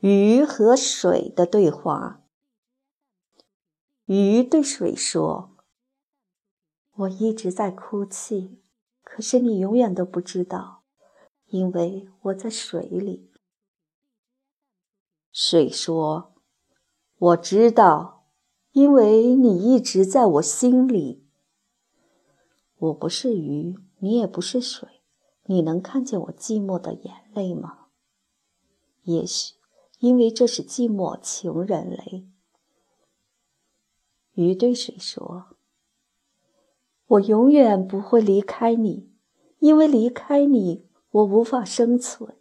鱼和水的对话。鱼对水说：“我一直在哭泣，可是你永远都不知道，因为我在水里。”水说：“我知道，因为你一直在我心里。我不是鱼，你也不是水，你能看见我寂寞的眼泪吗？也许。”因为这是寂寞情人泪。鱼对水说：“我永远不会离开你，因为离开你，我无法生存。”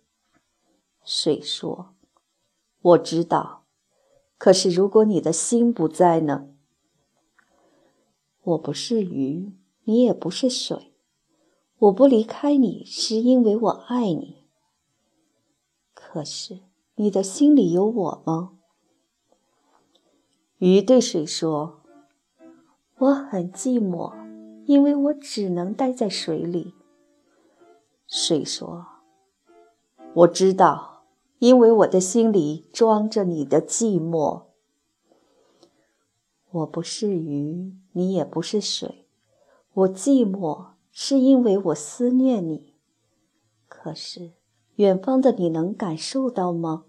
水说：“我知道，可是如果你的心不在呢？我不是鱼，你也不是水，我不离开你，是因为我爱你。可是。”你的心里有我吗？鱼对水说：“我很寂寞，因为我只能待在水里。”水说：“我知道，因为我的心里装着你的寂寞。我不是鱼，你也不是水，我寂寞是因为我思念你。可是。”远方的你能感受到吗？